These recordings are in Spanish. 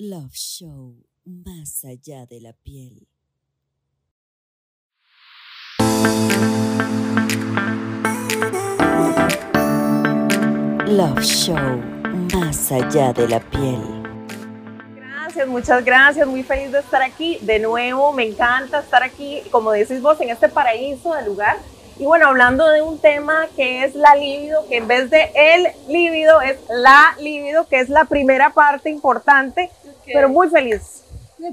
Love Show, más allá de la piel. Love Show, más allá de la piel. Gracias, muchas gracias, muy feliz de estar aquí. De nuevo, me encanta estar aquí, como decís vos, en este paraíso del lugar. Y bueno, hablando de un tema que es la libido, que en vez de el líbido es la libido, que es la primera parte importante, pero muy feliz.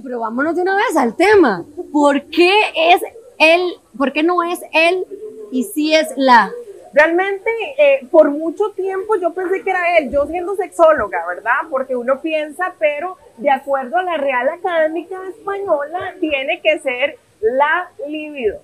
Pero vámonos de una vez al tema. ¿Por qué es el, por qué no es él y sí es la? Realmente, eh, por mucho tiempo yo pensé que era él, yo siendo sexóloga, ¿verdad? Porque uno piensa, pero de acuerdo a la Real Académica Española, tiene que ser la libido.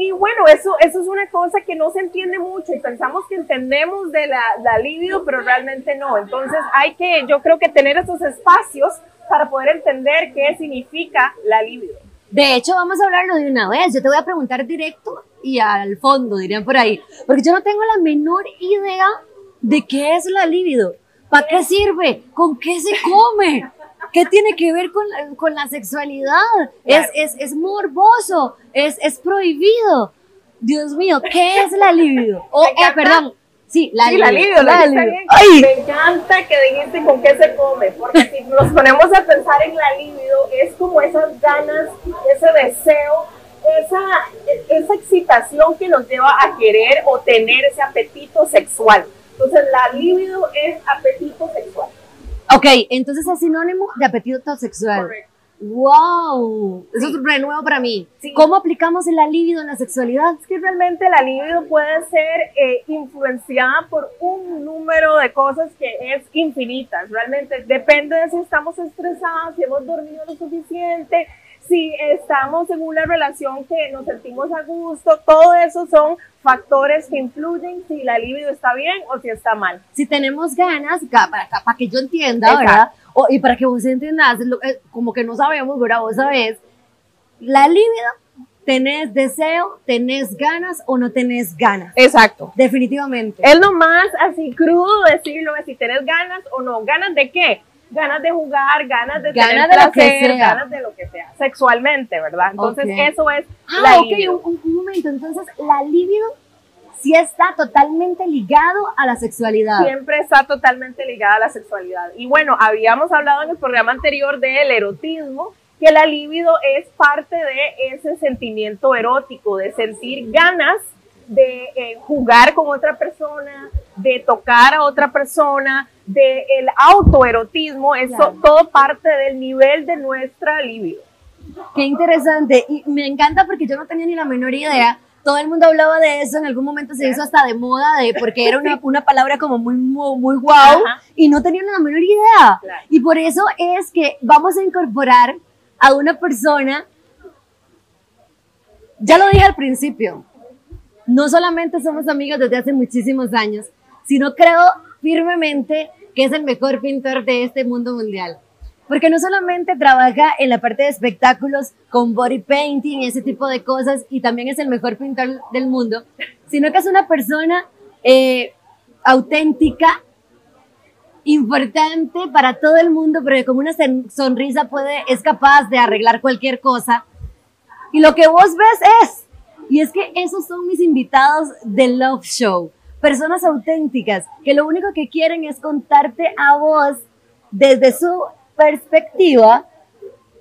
Y bueno, eso, eso es una cosa que no se entiende mucho y pensamos que entendemos de la, la libido, pero realmente no. Entonces hay que, yo creo que tener esos espacios para poder entender qué significa la libido. De hecho, vamos a hablarlo de una vez. Yo te voy a preguntar directo y al fondo, dirían por ahí, porque yo no tengo la menor idea de qué es la libido. ¿Para qué sirve? ¿Con qué se come? ¿Qué tiene que ver con, la- con la sexualidad? Es, es, es morboso, es, es prohibido. Dios mío, ¿qué es la libido? O, Me eh, perdón, sí, la Sí, libido. la libido, la libido. Me encanta que dijiste con qué se come, porque si nos ponemos a pensar en la libido, es como esas ganas, ese deseo, esa, esa excitación que nos lleva a querer o tener ese apetito sexual. Entonces, la libido es apetito sexual. Ok, entonces es sinónimo de apetito sexual. Correcto. ¡Wow! Eso es re nuevo para mí. Sí. ¿Cómo aplicamos la libido en la sexualidad? Es que realmente la libido puede ser eh, influenciada por un número de cosas que es infinitas. Realmente depende de si estamos estresados, si hemos dormido lo suficiente, si estamos en una relación que nos sentimos a gusto. Todo eso son factores que influyen si la libido está bien o si está mal. Si tenemos ganas, para, para que yo entienda, Exacto. ¿verdad? O- y para que vos entiendas, lo- eh, como que no sabemos, ¿verdad? Vos sabés, la libido, tenés deseo, tenés ganas o no tenés ganas. Exacto. Definitivamente. Es lo más así crudo decirlo, si tenés ganas o no. ¿Ganas de qué? Ganas de jugar, ganas de Ganas tener de lo que placer, sea. ganas de lo que sea, sexualmente, ¿verdad? Entonces eso es Ah, la ok, libido. un, un momento. Entonces, la libido sí está totalmente ligado a la sexualidad. Siempre está totalmente ligada a la sexualidad. Y bueno, habíamos hablado en el programa anterior del erotismo, que la libido es parte de ese sentimiento erótico, de sentir ganas de eh, jugar con otra persona, de tocar a otra persona, de el autoerotismo, eso Claro. todo parte del nivel de nuestra libido. Qué interesante. Y me encanta porque yo no tenía ni la menor idea. Todo el mundo hablaba de eso, en algún momento se hizo hasta de moda, de, porque era una, una palabra como muy, muy, muy guau, Ajá. y no tenía la menor idea. Claro. Y por eso es que vamos a incorporar a una persona, ya lo dije al principio, no solamente somos amigos desde hace muchísimos años, sino creo firmemente que es el mejor pintor de este mundo mundial. Porque no solamente trabaja en la parte de espectáculos con body painting ese tipo de cosas, y también es el mejor pintor del mundo, sino que es una persona eh, auténtica, importante para todo el mundo, porque con una sonrisa puede, es capaz de arreglar cualquier cosa. Y lo que vos ves es, y es que esos son mis invitados del Love Show, personas auténticas que lo único que quieren es contarte a vos desde su perspectiva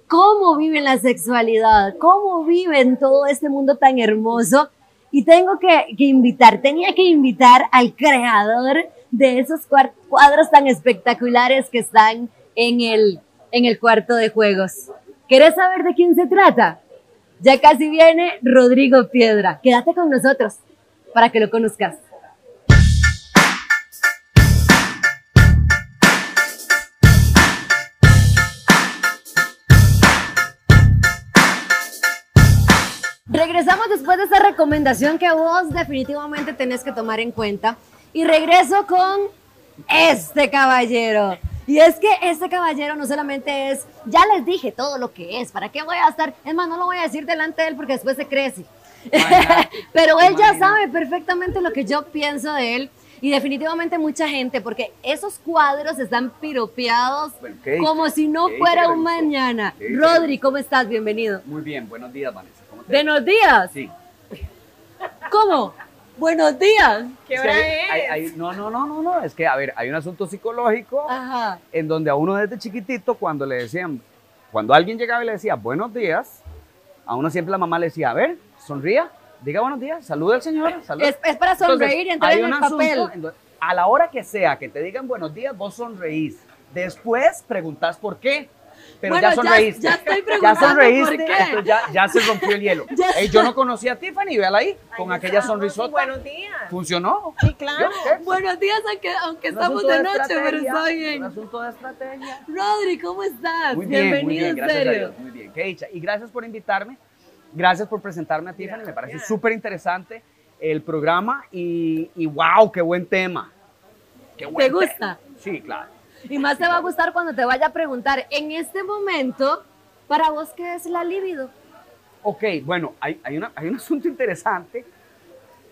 cómo viven la sexualidad, cómo viven todo este mundo tan hermoso. Y tengo que, invitar, tenía que invitar al creador de esos cuadros tan espectaculares que están en el, en el cuarto de juegos. ¿Querés saber de quién se trata? Ya casi viene Rodrigo Piedra. Quédate con nosotros para que lo conozcas. Regresamos después de esa recomendación que vos definitivamente tenés que tomar en cuenta. Y regreso con este caballero. Y es que este caballero no solamente es, ya les dije todo lo que es, ¿para qué voy a estar? Es más, no lo voy a decir delante de él porque después se crece. Pero él ya sabe perfectamente lo que yo pienso de él. Y definitivamente mucha gente, porque esos cuadros están piropeados como si no fuera un mañana. Rodri, ¿cómo estás? Bienvenido. Muy bien, buenos días, Vanessa. ¿Cómo te Buenos días. Sí. ¿Cómo? Buenos días. ¿Qué Sí, hora hay- es? hay- hay- no, no, no, no, no. Es que, a ver, hay un asunto psicológico Ajá. en donde a uno desde chiquitito, cuando le decían, cuando alguien llegaba y le decía buenos días, a uno siempre la mamá le decía, a ver, sonría, diga buenos días, saluda al señor. saluda". Es, es para Entonces, sonreír y entrar hay en un el asunto papel. a la hora que sea que te digan buenos días, vos sonreís. Después preguntas por qué. Pero Bueno, ya sonreíste. ya estoy Ya sonreíste. por qué. entonces ya, ya se rompió el hielo. Ey, yo no conocía a Tiffany, véala ahí, con aquella sonrisota. Buenos días. ¿Funcionó? Sí, claro. Buenos días, aunque, aunque Un estamos de noche, pero está Un bien. asunto de estrategia. Rodri, ¿cómo estás? Muy bien, Bienvenido, muy bien, en gracias a serio. Dios, muy bien, qué dicha. Y gracias por invitarme, gracias por presentarme a Tiffany, me parece súper interesante el programa y, y wow, qué buen tema. Qué buen ¿Te gusta? tema. Sí, claro. Y más te va a gustar cuando te vaya a preguntar, en este momento, para vos, ¿qué es la libido? Ok, bueno, hay, hay, una- hay un asunto interesante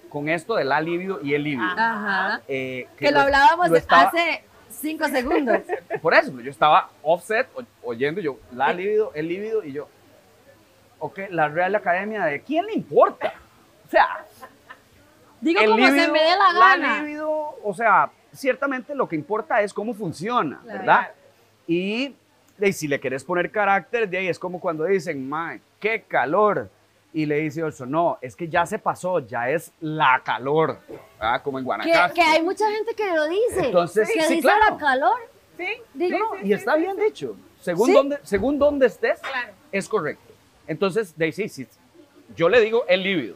con esto de la libido y el libido. Ajá. Eh, Que lo hablábamos lo estaba- hace cinco segundos. Por eso, yo estaba offset oyendo yo la libido, el libido y yo, ok, la Real Academia de quién le importa. O sea, Digo como se me dé la gana. libido, o sea, ciertamente lo que importa es cómo funciona, Claro. ¿verdad? Y, y si le quieres poner carácter, de ahí es como cuando dicen, mae, qué calor. Y le dice Orso, no, es que ya se pasó, ya es la calor, ¿verdad? Como en que, Guanacaste. que hay mucha gente que lo dice. Entonces, que sí, dice claro. la calor. Sí, Digo, sí, No, sí, y sí, está sí, bien sí. dicho. Según, ¿Sí? donde, según donde estés, Claro. es correcto. Entonces, de ahí sí, sí, yo le digo el líbido.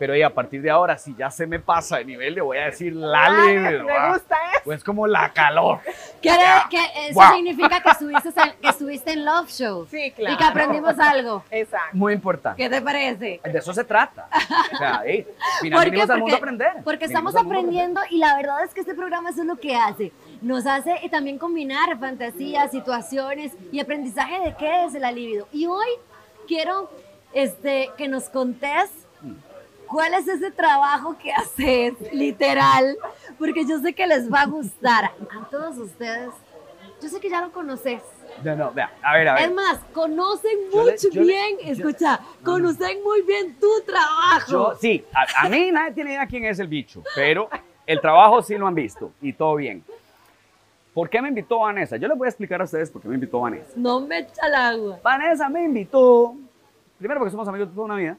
Pero y a partir de ahora, si ya se me pasa de nivel, le voy a decir la Ah, líbido. Me gusta eso. Pues como la calor. Quiere Ya. que eso Wow. significa que estuviste, en, que estuviste en Love Show. Sí, claro. Y que aprendimos algo. Exacto. Muy importante. ¿Qué te parece? De eso se trata. O sea, hey, al final ¿Por qué? vinimos al mundo a aprender. Porque estamos aprendiendo y la verdad es que este programa eso es lo que hace. Nos hace eh, también combinar fantasías, situaciones y aprendizaje de qué es la libido. Y hoy quiero este, que nos contés cuál es ese trabajo que haces, literal, porque yo sé que les va a gustar a todos ustedes. Yo sé que ya lo conoces. No, no, vea, a ver, a ver. Es más, conocen Yo le- yo le- bien, yo- escucha, conocen muy bien tu trabajo. Yo, sí, a, a mí nadie tiene idea quién es el bicho, pero el trabajo sí lo han visto y todo bien. ¿Por qué me invitó Vanessa? Yo les voy a explicar a ustedes por qué me invitó Vanessa. No me echa el agua. Vanessa me invitó, primero porque somos amigos de toda una vida,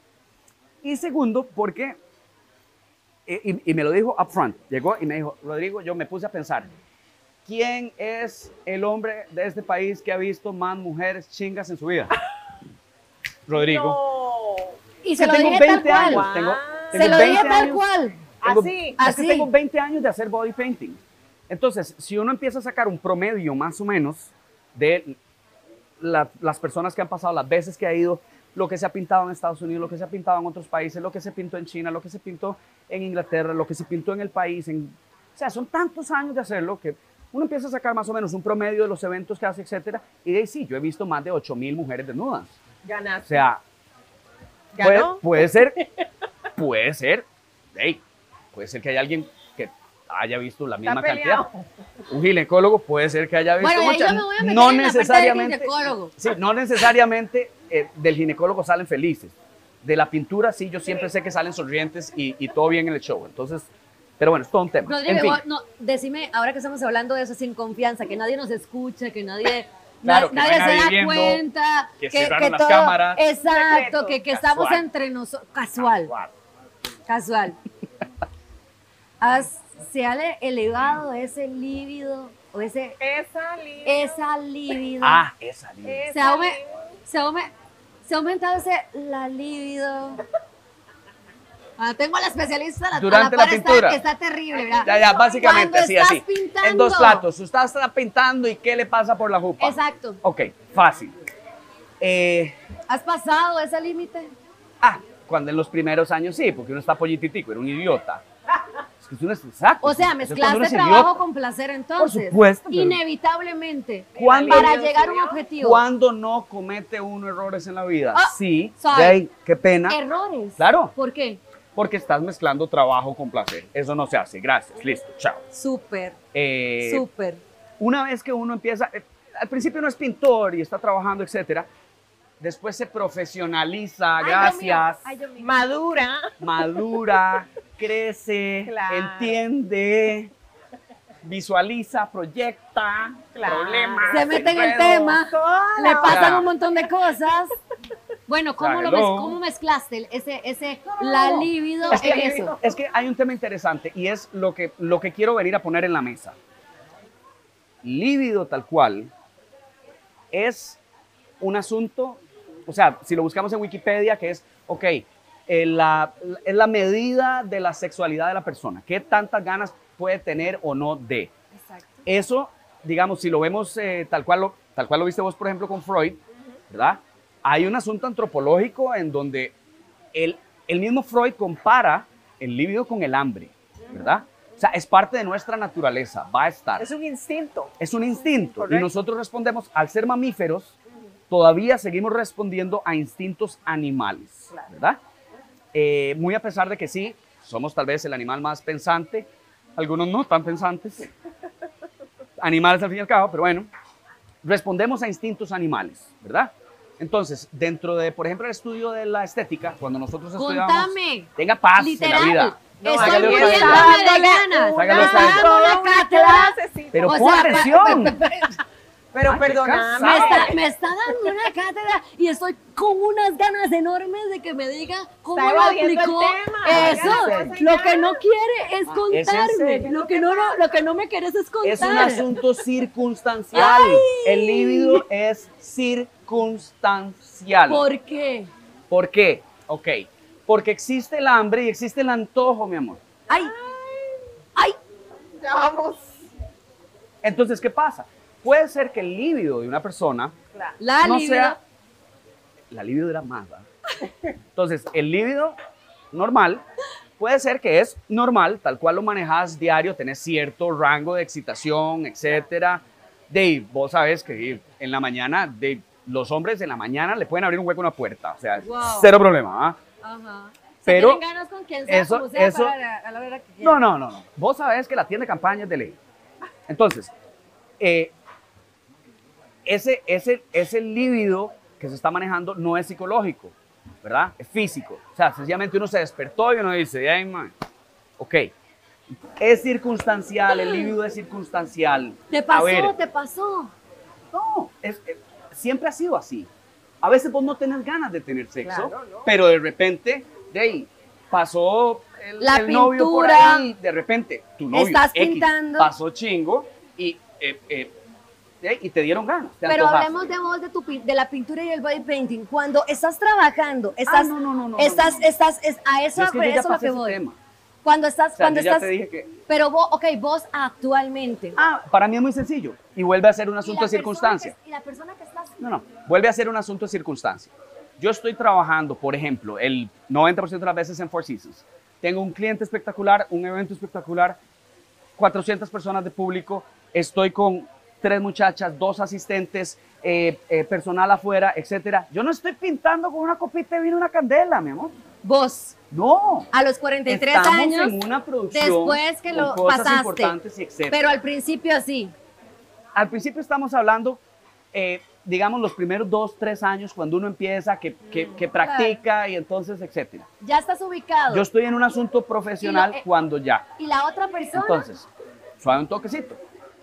y segundo porque, y, y- y me lo dijo upfront, llegó y me dijo, Rodrigo, yo me puse a pensar, ¿quién es el hombre de este país que ha visto más mujeres chingas en su vida? Rodrigo. No. Y se Que lo tengo dije 20 tal años, cual. tengo, Se lo 20 dije tal años. cual. Tengo- Así. Es que Así. tengo 20 años de hacer body painting. Entonces, si uno empieza a sacar un promedio más o menos de la- las personas que han pasado, las veces que ha ido, lo que se ha pintado en Estados Unidos, lo que se ha pintado en otros países, lo que se pintó en China, lo que se pintó en Inglaterra, lo que se pintó en el país. En, o sea, son tantos años de hacerlo que uno empieza a sacar más o menos un promedio de los eventos que hace, etcétera. Y de ahí sí, yo he visto más de 8 mil mujeres desnudas. O Ganaste. sea, puede, ¿Ganó? puede ser, puede ser, hey, puede ser que haya alguien haya visto la misma cantidad. Un ginecólogo puede ser que haya visto Bueno, muchas. yo me voy a meter no del necesariamente, ginecólogo. sí, no necesariamente eh, del ginecólogo salen felices. De la pintura sí, yo siempre sé que salen sonrientes y, y todo bien en el show. Entonces, pero bueno, es todo un tema. Rodrigo, en fin, vos- no, decime, ahora que estamos hablando de eso sin confianza, que nadie nos escucha, que nadie, Claro, que nadie se da viendo, cuenta, que que, cerraron que las todo, cámaras. exacto, Secreto. que, que estamos Casual. entre nosotros, casual, wow. casual. ¿Has, ¿Se ha le- elevado ese líbido o ese, Esa línea. esa líbido? Ah, esa esa se ha, se, ha se ha aumentado ese la libido. Ah, tengo a la especialista la, a Durante la la par, está- pintura. Está, terrible, ¿verdad? Ya, ya, básicamente, Cuando así, estás así. pintando. En dos platos. Usted está pintando y ¿qué le pasa por la jupa? Exacto. Ok, fácil. Eh, ¿Has pasado ese límite? ah, cuando en los primeros años sí, porque uno está pollititico, era un idiota. Es exacto. O sea, mezclaste trabajo con placer entonces. supuesto, pero- Inevitablemente. ¿Cuándo- Para llegar a un objetivo. Cuando no comete uno errores en la vida? Ah, sí, ahí, qué pena. Errores. Claro. ¿Por qué? porque estás mezclando trabajo con placer. Eso no se hace. Gracias. Listo. Chao. Súper, Eh, súper. una vez que uno empieza, eh, al principio uno es pintor y está trabajando, etcétera, después se profesionaliza, gracias, Madura. madura, crece, Claro. entiende, visualiza, proyecta, Claro. problemas. Se mete en el tema, le pasan Claro. un montón de cosas. Bueno, ¿cómo, Claro. lo mez- cómo mezclaste ese, ese, la libido Es que, en eso? es que hay un tema interesante y es lo que, lo que quiero venir a poner en la mesa. Líbido tal cual es un asunto, o sea, si lo buscamos en Wikipedia, que es, ok, eh, la, es la medida de la sexualidad de la persona. ¿Qué tantas ganas puede tener o no de? Eso, digamos, si lo vemos eh, tal, cual lo, tal cual lo viste vos, por ejemplo, con Freud, ¿verdad? Hay un asunto antropológico en donde el, el mismo Freud compara el líbido con el hambre, ¿verdad? O sea, es parte de nuestra naturaleza, va a estar. Es un instinto. Es un instinto. Correcto. Y nosotros respondemos, al ser mamíferos, todavía seguimos respondiendo a instintos animales. ¿verdad? Eh, muy a pesar de que sí, somos tal vez el animal más pensante, algunos no tan pensantes, animales al fin y al cabo, pero bueno, respondemos a instintos animales, ¿verdad? Entonces, dentro de, por ejemplo, el estudio de la estética, cuando nosotros estudiamos... Contame. Tenga paz Literal. en la vida. No, Estoy muriéndome de ganas. una- una una cátedra. clasecita. Pero O sea, atención. Pero perdóname. Me está, me está dando una cátedra y estoy con unas ganas enormes de que me diga cómo lo aplicó. tema. Eso, lo que no quiere es ¿Es contarme. Lo que no, no- lo que no me quieres es contar. Es un asunto circunstancial. El líbido es circunstancial. ¿Por qué? ¿Por qué? Ok. Porque existe el hambre y existe el antojo, mi amor. Ay, ay, Ya vamos. Entonces, ¿qué pasa? Puede ser que el líbido de una persona Claro. la no libido. sea. La libido era más. Entonces, el líbido normal puede ser que es normal, tal cual lo manejas diario, tenés cierto rango de excitación, etcétera. De vos sabes que en la mañana, de los hombres en la mañana le pueden abrir un hueco a una puerta, o sea, Wow. cero problema. ¿ah? Ajá. Pero ganas con quien sea, eso- como sea, eso- para a la hora que. No, no, no, no. Vos sabés que la tienda de campaña es de ley. Entonces, eh, ese, ese, ese líbido que se está manejando no es psicológico, ¿verdad? Es físico. O sea, sencillamente uno se despertó y uno dice, ay, man, ok. Es circunstancial, el líbido es circunstancial. Te pasó, ver, te pasó. no, es- eh, siempre ha sido así. A veces vos no tenés ganas de tener sexo, Claro, no. pero de repente, de ahí, pasó el, La el novio por pintura. ahí, de repente, tu novio Estás X, pintando. pasó chingo y, eh, eh, ahí, y te dieron ganas. te Pero hablemos de vos, de, tu, de la pintura y el body painting. Cuando estás trabajando, estás, Ah, no, no, no, no, estás, no. estás, es, a eso, es que eso es lo que voy. tema. Cuando estás, O sea, cuando estás, te dije que... pero vos, ok, vos actualmente. Ah, para mí es muy sencillo. Y vuelve a ser un asunto de circunstancia. que- y la persona que estás No, no, vuelve a ser un asunto de circunstancia. Yo estoy trabajando, por ejemplo, el 90% de las veces en Four Seasons. Tengo un cliente espectacular, un evento espectacular, 400 personas de público, estoy con tres muchachas, dos asistentes, eh, eh, personal afuera, etcétera. Yo no estoy pintando con una copita de vino una candela, mi amor. Vos, No. a los 43 Estamos años, en una producción después que con lo cosas pasaste. y pero al principio sí. Al principio estamos hablando, eh, digamos, los primeros dos, tres años, cuando uno empieza, que, que- que practica y entonces, etcétera. Ya estás ubicado. Yo estoy en un asunto profesional lo- cuando ya. y la otra persona, Entonces, suave un toquecito.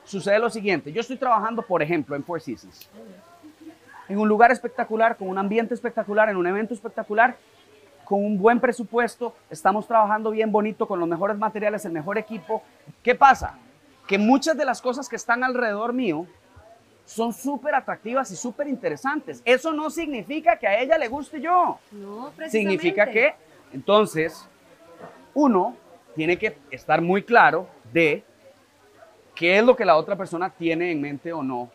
Sucede lo siguiente, yo estoy trabajando, por ejemplo, en Four Seasons. En un lugar espectacular, con un ambiente espectacular, en un evento espectacular, con un buen presupuesto, estamos trabajando bien bonito, con los mejores materiales, el mejor equipo. ¿Qué pasa? Que muchas de las cosas que están alrededor mío son súper atractivas y súper interesantes. Eso no significa que a ella le guste yo. no, Significa precisamente. que, entonces, uno tiene que estar muy claro de qué es lo que la otra persona tiene en mente o no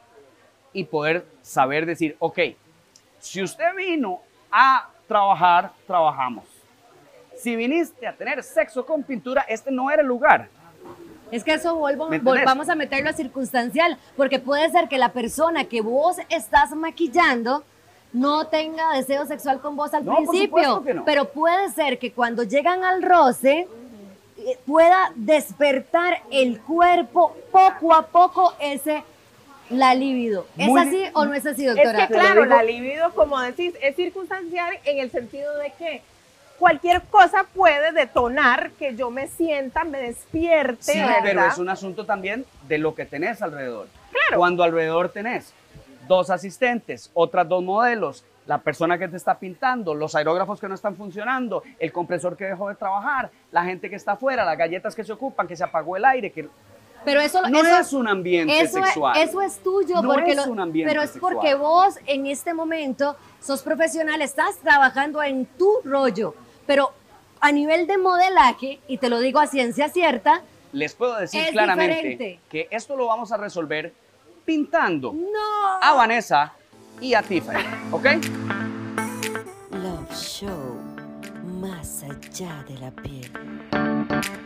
y poder saber decir, ok, si usted vino a trabajar, trabajamos. Si viniste a tener sexo con pintura, este no era el lugar. Es que eso vuelvo, ¿Me entendés? volvamos a meterlo a circunstancial, porque puede ser que la persona que vos estás maquillando no tenga deseo sexual con vos al No, principio, no. pero puede ser que cuando llegan al roce pueda despertar el cuerpo poco a poco ese la libido. ¿Es Muy así o no es así, Es que claro, la libido, como decís, es circunstancial en el sentido de que cualquier cosa puede detonar que yo me sienta, me despierte, Sí, ¿verdad? pero es un asunto también de lo que tenés alrededor. Cuando alrededor tenés dos asistentes, otras dos modelos, la persona que te está pintando, los aerógrafos que no están funcionando, el compresor que dejó de trabajar, la gente que está afuera, las galletas que se ocupan, que se apagó el aire, que Pero eso, no eso, es un ambiente eso, es- sexual. eso es tuyo, No porque es lo- un ambiente pero es sexual. porque vos en este momento sos profesional, estás trabajando en tu rollo, pero a nivel de modelaje, y te lo digo a ciencia cierta, Les puedo decir claramente diferente. que esto lo vamos a resolver pintando no. a Vanessa y a Tiffany, ¿ok? Love Show. Más allá de la piel.